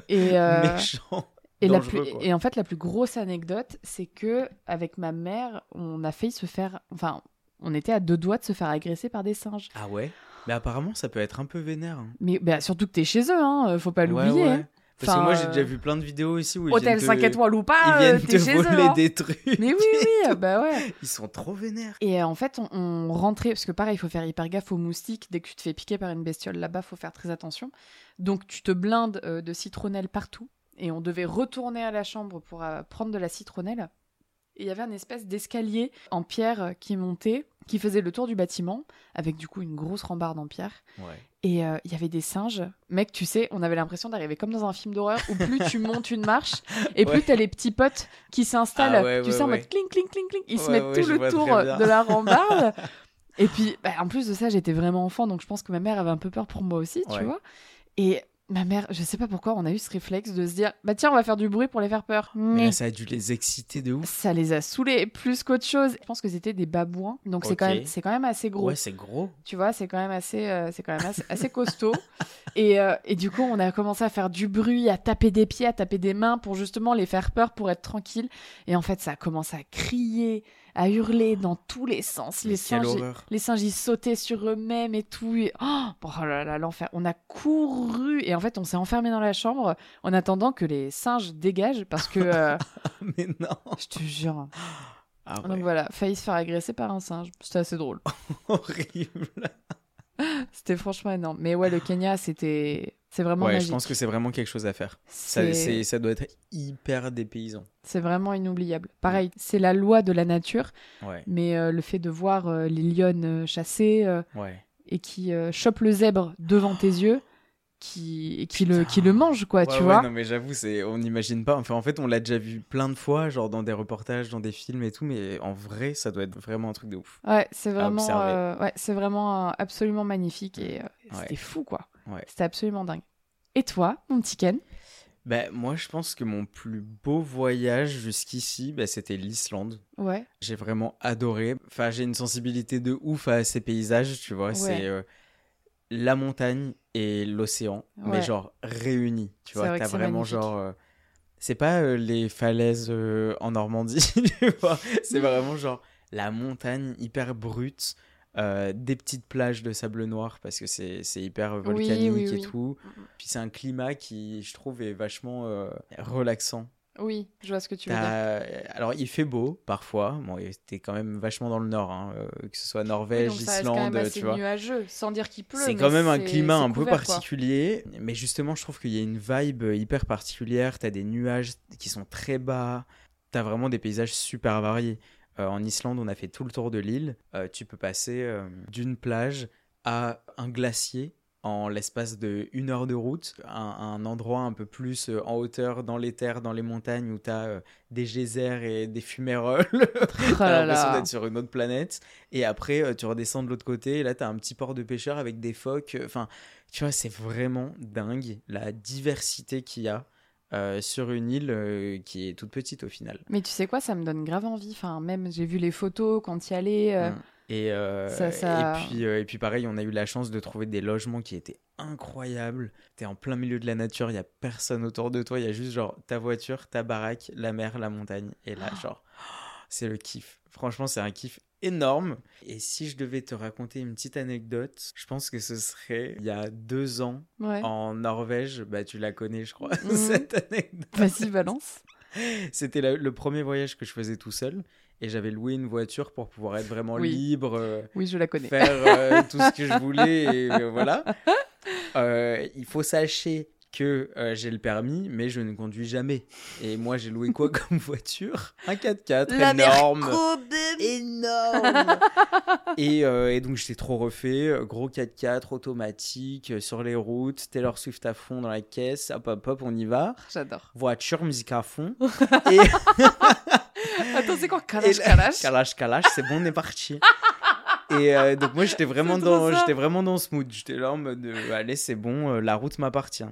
Et, euh, méchants. Et, la plus- et en fait, la plus grosse anecdote, c'est que avec ma mère, on a failli se faire. Enfin, on était à deux doigts de se faire agresser par des singes. Ah ouais Mais apparemment, ça peut être un peu vénère. hein. Mais bah, surtout que t'es chez eux, hein, faut pas l'oublier. ouais. hein. Parce que moi, j'ai déjà euh, vu plein de vidéos ici où ils Hôtel viennent 5 te- étoiles ou Ils pas, euh, viennent te voler hein. des trucs. Mais oui, oui, bah ouais. Ils sont trop vénères. Et euh, en fait, on, rentrait, parce que pareil, il faut faire hyper gaffe aux moustiques. Dès que tu te fais piquer par une bestiole là-bas, faut faire très attention. Donc tu te blindes euh, de citronnelle partout. Et on devait retourner à la chambre pour euh, prendre de la citronnelle. Et il y avait un espèce d'escalier en pierre euh, qui montait, qui faisait le tour du bâtiment, avec du coup une grosse rambarde en pierre. Ouais. Et euh, il y avait des singes. Mec, tu sais, on avait l'impression d'arriver comme dans un film d'horreur où plus tu montes une marche et plus Ouais. t'as les petits potes qui s'installent. Ah ouais, tu sais, en mode cling, cling, cling, cling. Ils se mettent tout le tour bien. de la rambarde. et puis, bah, en plus de ça, j'étais vraiment enfant, donc je pense que ma mère avait un peu peur pour moi aussi, tu vois. Et ma mère, je sais pas pourquoi, on a eu ce réflexe de se dire, bah tiens, on va faire du bruit pour les faire peur. Mais là, ça a dû les exciter de ouf. ça les a saoulés plus qu'autre chose. Je pense que c'était des babouins, donc c'est quand même, c'est quand même assez gros. Ouais, c'est gros. Tu vois, c'est quand même assez, euh, c'est quand même assez, assez costaud. Et, euh, et du coup, on a commencé à faire du bruit, à taper des pieds, à taper des mains pour justement les faire peur, pour être tranquille. Et en fait, ça a commencé à crier, à hurler dans tous les sens. Mais Les singes, les singes, ils sautaient sur eux-mêmes et tout. Et... Oh, oh là là, l'enfer. On a couru et en fait, on s'est enfermé dans la chambre en attendant que les singes dégagent parce que, euh, Mais non. je te jure. Ah Donc voilà, failli se faire agresser par un singe. C'était assez drôle. Horrible. C'était franchement énorme. Mais ouais, le Kenya, c'était. C'est vraiment Ouais, magique. je pense que c'est vraiment quelque chose à faire. Ça, ça doit être hyper dépaysant. c'est vraiment inoubliable. Pareil, c'est la loi de la nature, Ouais, mais euh, le fait de voir euh, les lionnes euh, chasser euh, et qui chopent le zèbre devant tes yeux, qui, le, qui le mangent, quoi, Ouais, tu ouais, vois. non, mais j'avoue, c'est, on n'imagine pas. Enfin, en fait, on l'a déjà vu plein de fois, genre dans des reportages, dans des films et tout, mais en vrai, ça doit être vraiment un truc de ouf. Ouais, c'est vraiment, euh, ouais, c'est vraiment euh, absolument magnifique et euh, Ouais. c'était fou, quoi. C'était absolument dingue. Et toi, mon petit Ken? Ben, moi, je pense que mon plus beau voyage jusqu'ici, ben, c'était l'Islande. Ouais, J'ai vraiment adoré. Enfin, j'ai une sensibilité de ouf à ces paysages, tu vois. C'est euh, la montagne et l'océan, mais genre réunis, tu vois. vrai T'as vraiment magnifique. genre. euh, C'est pas euh, les falaises euh, en Normandie, tu vois. C'est vraiment genre la montagne hyper brute, des petites plages de sable noir parce que c'est c'est hyper Oui, volcanique oui, et tout. Puis c'est un climat qui, je trouve, est vachement relaxant. Oui, je vois ce que tu veux dire. T'as- Alors, il fait beau parfois. Bon, t'es quand même vachement dans le nord, hein, euh, que ce soit Norvège, ça quand Islande, même assez tu vois. nuageux, sans dire qu'il pleut. C'est quand même un climat un peu quoi. particulier, mais justement, je trouve qu'il y a une vibe hyper particulière. T'as des nuages qui sont très bas. T'as vraiment des paysages super variés. Euh, en Islande, on a fait tout le tour de l'île. Euh, tu peux passer euh, d'une plage à un glacier en l'espace de une heure de route, un, un endroit un peu plus euh, en hauteur dans les terres, dans les montagnes où tu as des geysers et des fumerolles. Oh T'as là l'impression d'être sur une autre planète. Et après, euh, tu redescends de l'autre côté. Et là, tu as un petit port de pêcheurs avec des phoques. Enfin, tu vois, c'est vraiment dingue la diversité qu'il y a euh, sur une île euh, qui est toute petite au final. Mais tu sais quoi, ça me donne grave envie. Enfin, même j'ai vu les photos quand y allait. euh, Mm. Et, euh, Ça- ça- et, puis, euh, et puis pareil, on a eu la chance de trouver des logements qui étaient incroyables. T'es en plein milieu de la nature, il y a personne autour de toi, il y a juste genre ta voiture, ta baraque, la mer, la montagne. Et là, genre, c'est le kiff. Franchement, c'est un kiff énorme. Et si je devais te raconter une petite anecdote, je pense que ce serait il y a deux ans Ouais. en Norvège. Bah, tu la connais, je crois, Mhm. cette anecdote. Vas-y, balance. C'était le premier voyage que je faisais tout seul. Et j'avais loué une voiture pour pouvoir être vraiment Oui. libre. euh, Oui, je la connais. faire euh, tout ce que je voulais et euh, voilà. Il faut sachez que j'ai le permis, mais je ne conduis jamais. Et moi, j'ai loué quoi comme voiture? Un 4x4 énorme. Énorme et, et donc j'étais trop refait, gros 4x4 automatique sur les routes, Taylor Swift à fond dans la caisse, hop hop hop on y va, J'adore. voiture, musique à fond, et, Attends, c'est quoi et Kalash là- Kalash? Kalash, Kalash, c'est bon, on est parti. Et euh, donc moi j'étais vraiment dans j'étais vraiment dans ce mood. J'étais là en mode euh, allez c'est bon, euh, la route m'appartient.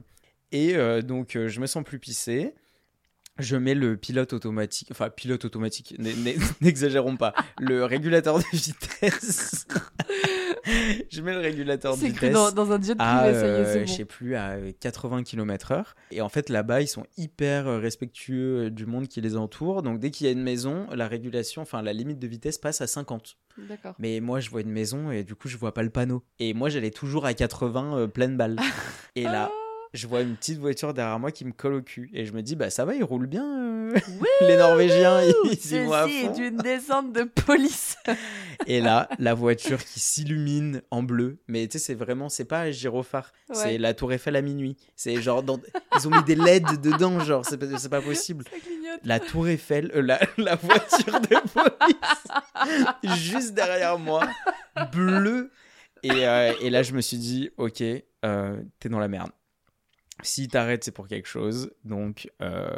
Et donc je me sens plus pissé. Je mets le pilote automatique, enfin pilote automatique, n'exagérons pas, le régulateur de vitesse. je mets le régulateur de C'est vitesse dans, dans un jet privé, ça y est, euh, c'est je bon. sais plus, à 80 km/h. Et en fait, là-bas, ils sont hyper euh, respectueux euh, du monde qui les entoure. Donc, dès qu'il y a une maison, la régulation, enfin, la limite de vitesse passe à 50. D'accord. Mais moi, je vois une maison et du coup, je vois pas le panneau. Et moi, j'allais toujours à 80 euh, pleine balle. Et là, je vois une petite voiture derrière moi qui me colle au cul. Et je me dis, bah ça va, ils roulent bien. euh. Les Norvégiens, ils, ils y vont à fond. est une descente de police. Et là, la voiture qui s'illumine en bleu. Mais tu sais, c'est vraiment, c'est pas un gyrophare. C'est la Tour Eiffel à minuit. C'est genre, dans... ils ont mis des LED dedans, genre, c'est pas, possible. La Tour Eiffel, euh, la, la voiture de police, juste derrière moi, bleu. Et, euh, et là, je me suis dit, ok, euh, t'es dans la merde. Si t'arrêtes, c'est pour quelque chose. Donc, euh,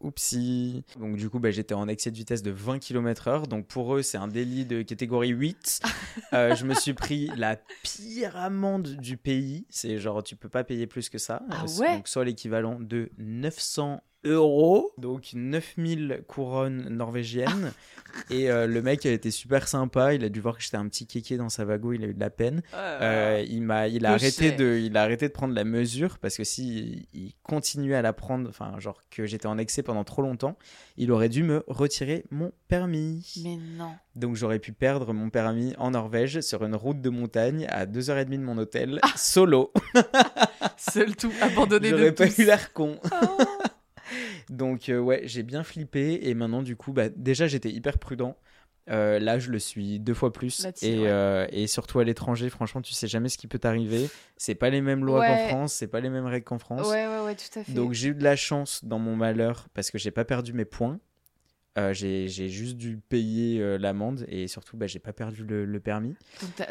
oupsie. Donc, du coup, bah, j'étais en excès de vitesse de 20 km/h. Donc, pour eux, c'est un délit de catégorie 8. Euh, je me suis pris la pire amende du pays. C'est genre, tu peux pas payer plus que ça. Ah ouais? Donc, soit l'équivalent de 900 euros. Donc, 9000 couronnes norvégiennes. Et euh, le mec a été super sympa. Il a dû voir que j'étais un petit kéké dans sa wago. Il a eu de la peine. Euh, il m'a, il a arrêté de, il a arrêté de prendre la mesure parce que si il continuait à la prendre, enfin genre que j'étais en excès pendant trop longtemps, il aurait dû me retirer mon permis. Mais non. Donc j'aurais pu perdre mon permis en Norvège sur une route de montagne à 2h30 de mon hôtel, solo. Seul tout abandonné de J'aurais pas tous. eu l'air con. Oh. Donc euh, ouais, j'ai bien flippé et maintenant du coup, bah, déjà j'étais hyper prudent. Euh, là, je le suis deux fois plus. Là-dessus, Et, ouais. euh, et surtout à l'étranger, franchement, tu sais jamais ce qui peut t'arriver. C'est pas les mêmes lois Ouais. qu'en France, c'est pas les mêmes règles qu'en France. Ouais, ouais, ouais, tout à fait. Donc j'ai eu de la chance dans mon malheur parce que j'ai pas perdu mes points. Euh, j'ai juste dû payer euh, l'amende et surtout, bah, j'ai pas perdu le, le permis.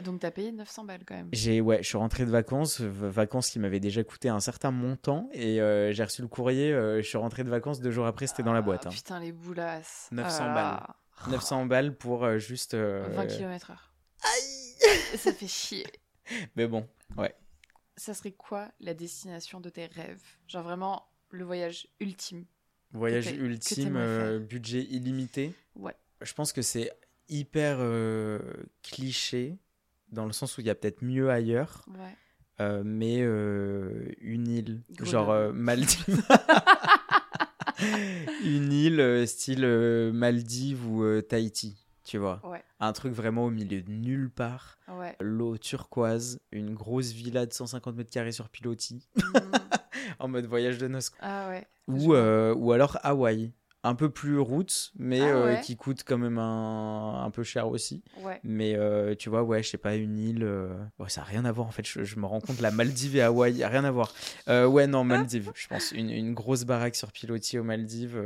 Donc t'as, payé 900 balles quand même. J'ai ouais, je suis rentré de vacances, vacances qui m'avaient déjà coûté un certain montant et euh, j'ai reçu le courrier. euh, je suis rentré de vacances deux jours après, c'était dans la boîte. Ah, hein. Putain, les boulasses. 900 Ah balles. là. 900 balles pour euh, juste. euh, 20 km heure. Aïe Ça fait chier. Mais bon, ouais. Ça serait quoi la destination de tes rêves? Genre vraiment le voyage ultime. Voyage ultime, euh, budget illimité. Ouais. Je pense que c'est hyper euh, cliché dans le sens où il y a peut-être mieux ailleurs. Ouais. Euh, mais une île, Grenoble. genre Maldives. une île style Maldives ou Tahiti, tu vois. Ouais. Un truc vraiment au milieu de nulle part. L'eau turquoise, une grosse villa de 150 mètres carrés sur pilotis, Mm. en mode voyage de noces. ah ouais. Ou, euh, ou alors Hawaï. Un peu plus route, mais Ah euh, qui coûte quand même un, un peu cher aussi. Ouais. Mais euh, tu vois, ouais, je sais pas, une île. ouais, ça n'a rien à voir en fait. Je, je me rends compte, la Maldives et Hawaï, rien à voir. Ouais, non, Maldives, je pense. Une, une grosse baraque sur pilotis aux Maldives.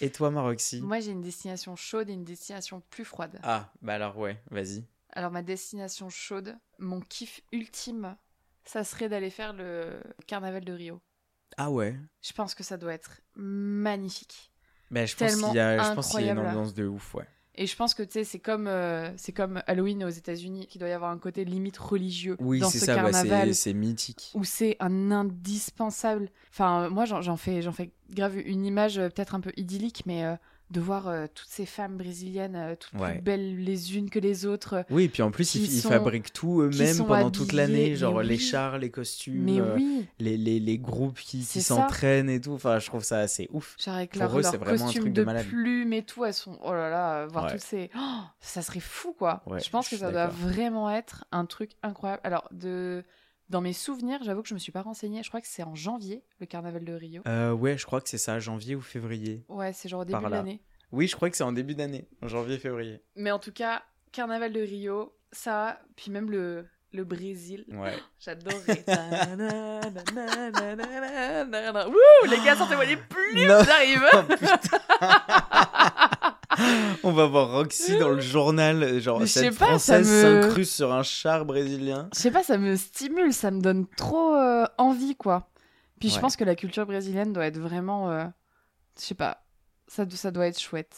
Et toi, Maroxy Moi j'ai une destination chaude et une destination plus froide. Ah, bah alors, ouais, vas-y. Alors ma destination chaude, mon kiff ultime, ça serait d'aller faire le carnaval de Rio. Ah ouais Je pense que ça doit être magnifique. bah, Je pense qu'il y, a- qu'il y une ambiance de ouf, ouais. Et je pense que tu sais, c'est comme euh, c'est comme Halloween aux États-Unis, qui doit y avoir un côté limite religieux Oui, dans c'est ce ça, carnaval. c'est c'est mythique. où c'est un indispensable. Enfin, moi, j'en j'en fais, j'en fais grave une image euh, peut-être un peu idyllique, mais euh, de voir euh, toutes ces femmes brésiliennes, euh, toutes Ouais. plus belles les unes que les autres. euh, Oui, puis en plus, ils, fabriquent tout eux-mêmes pendant toute l'année. Genre les chars, les costumes, euh, oui, les, les, les groupes qui, s'entraînent et tout. Enfin, je trouve ça assez ouf. genre avec Pour leur, eux, c'est vraiment un truc de, de plumes et tout, elles sont. Oh là là, voir Ouais. toutes ces. Oh, ça serait fou, quoi. Ouais, je pense je que ça doit vraiment être un truc incroyable. Alors, de. Dans mes souvenirs, j'avoue que je me suis pas renseignée. Je crois que c'est en janvier, le carnaval de Rio. Euh, ouais, je crois que c'est ça, janvier ou février. Ouais, c'est genre au début de l'année. Oui, je crois que c'est en début d'année, en janvier-février. Mais en tout cas, Carnaval de Rio, ça, puis même le, le Brésil, Ouais. j'adorais. Wouh, les gars, sortez-moi les plumes, j'arrive. On va voir Roxy dans le journal, genre Mais cette pas, ça française me- s'incruste sur un char brésilien. Je sais pas, ça me stimule, ça me donne trop euh, envie, quoi. Puis je pense que la culture brésilienne doit être vraiment... euh, je sais pas, ça, do- ça doit être chouette.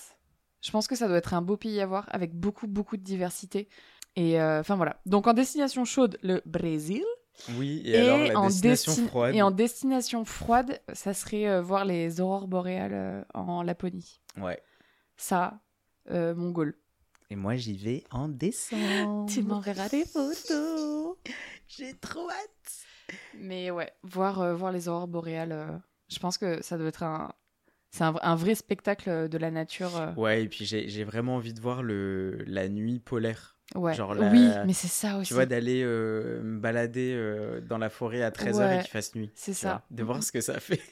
Je pense que ça doit être un beau pays à voir, avec beaucoup, beaucoup de diversité. Et euh, enfin voilà. Donc en destination chaude, le Brésil. Oui, et, alors la en destination desti- froide. Et en destination froide, ça serait euh, voir les aurores boréales euh, en Laponie. Ouais. Ça, euh, mon goal. Et moi, j'y vais en décembre. Tu m'enverras des photos. J'ai trop hâte. Mais ouais, voir, euh, voir les aurores boréales, euh, je pense que ça doit être un... C'est un, un vrai spectacle de la nature. euh. Ouais, et puis j'ai vraiment envie de voir le, la nuit polaire. Ouais. Genre la- Oui, mais c'est ça aussi. Tu vois, d'aller euh, me balader euh, dans la forêt à 13h Ouais, et qu'il fasse nuit. c'est ça. vois, De voir ce que ça fait.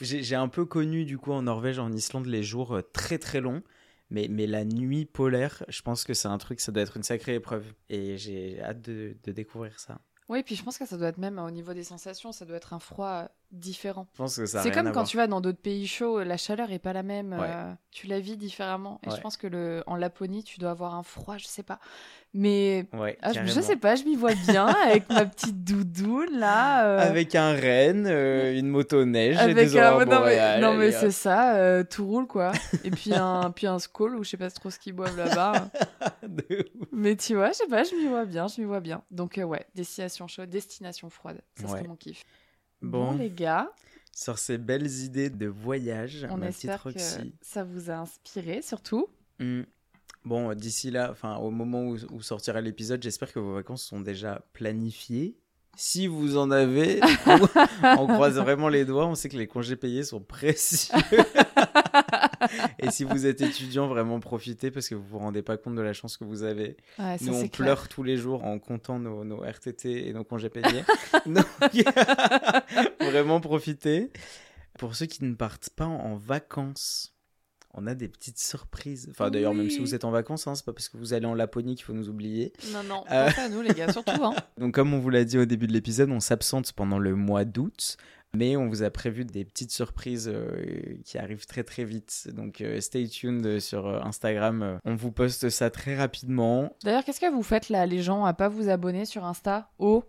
J'ai un peu connu, du coup, en Norvège, en Islande, les jours euh, très très longs. Mais, mais la nuit polaire, je pense que c'est un truc, ça doit être une sacrée épreuve. Et j'ai hâte de, de découvrir ça. Oui, puis je pense que ça doit être même au niveau des sensations, ça doit être un froid différent. Je pense que ça a C'est comme quand voir. tu vas dans d'autres pays chauds, la chaleur est pas la même, Ouais. euh, tu la vis différemment. Et Ouais. je pense que le, en Laponie, tu dois avoir un froid, je sais pas. Mais Ouais, ah, je, je sais pas, je m'y vois bien avec ma petite doudoune là. euh, Avec un renne, euh, une motoneige et avec des un- non mais, non mais c'est ça, tout roule quoi. Et puis un, puis un skol ou je sais pas trop ce qu'ils boivent là-bas. Ouf. Mais tu vois, je sais pas, je m'y vois bien, je m'y vois bien. Donc ouais, destination chaude, destination froide, ça serait mon kiff. Bon, les gars, sur ces belles idées de voyage, on ma petite espère que ça vous a inspiré surtout. Hmm. Bon, d'ici là, enfin, au moment où, où sortira l'épisode, j'espère que vos vacances sont déjà planifiées. Si vous en avez, on croise vraiment les doigts. On sait que les congés payés sont précieux. Et si vous êtes étudiant, vraiment profitez parce que vous vous rendez pas compte de la chance que vous avez. Ouais, ça Nous, on pleure clair. tous les jours en comptant nos, nos RTT et nos congés payés. Donc, vraiment profitez. Pour ceux qui ne partent pas en vacances, on a des petites surprises. Enfin, d'ailleurs, même si vous êtes en vacances, hein, c'est pas parce que vous allez en Laponie qu'il faut nous oublier. Non, non, Euh. à nous les gars, surtout. Hein. Donc, comme on vous l'a dit au début de l'épisode, on s'absente pendant le mois d'août. Mais on vous a prévu des petites surprises euh, qui arrivent très très vite. Donc euh, stay tuned sur euh, Instagram. On vous poste ça très rapidement. D'ailleurs, qu'est-ce que vous faites là, les gens, à pas vous abonner sur Insta? Oh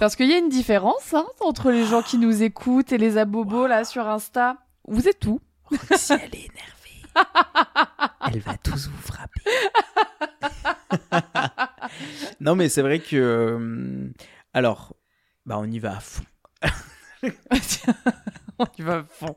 Parce qu'il y a une différence hein, entre les gens qui nous écoutent et les abobos là sur Insta. Vous êtes où? Roxy, elle est énervée. Elle va tous vous frapper. non, mais c'est vrai que. euh, alors, bah, on y va à fond. On y va à fond.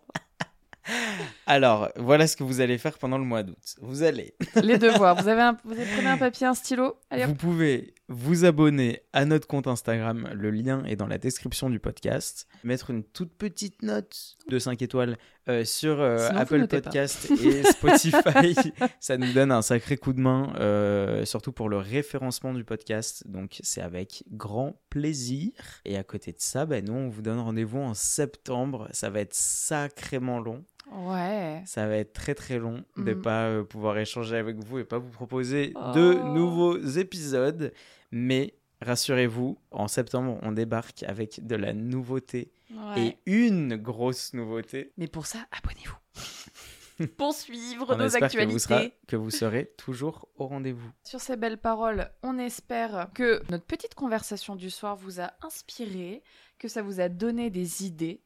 Alors, voilà ce que vous allez faire pendant le mois d'août. Vous allez. Les devoirs. Vous avez un... vous avez prenez un papier, un stylo? Allez. Vous pouvez vous abonner à notre compte Instagram. Le lien est dans la description du podcast. Mettre une toute petite note de 5 étoiles euh, sur euh, Sinon, Apple pas. Podcast et Spotify. Ça nous donne un sacré coup de main, euh, surtout pour le référencement du podcast. Donc, c'est avec grand plaisir. Et à côté de ça, bah, nous, on vous donne rendez-vous en septembre. Ça va être sacrément long. Ouais. Ça va être très très long de Mhm. pas euh, pouvoir échanger avec vous et pas vous proposer de Oh. nouveaux épisodes. Mais rassurez-vous, en septembre, on débarque avec de la nouveauté ouais. et une grosse nouveauté. Mais pour ça, abonnez-vous. pour suivre On nos espère que actualités. vous, sera- que vous serez toujours au rendez-vous. Sur ces belles paroles, on espère que notre petite conversation du soir vous a inspiré, que ça vous a donné des idées,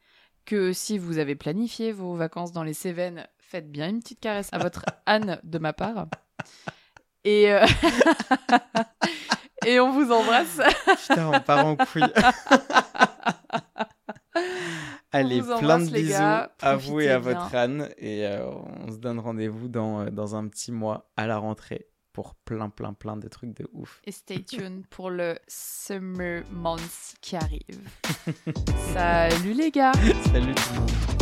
que si vous avez planifié vos vacances dans les Cévennes, faites bien une petite caresse à votre Anne de ma part. Et, euh, et on vous embrasse. Putain, on part en couille. Allez, vous plein de bisous gars. à vous et à votre Anne. Et euh, on se donne rendez-vous dans, euh, dans un petit mois à la rentrée pour plein, plein, plein de trucs de ouf. Et stay tuned pour le Summer Months qui arrive. Salut les gars Salut tout le monde.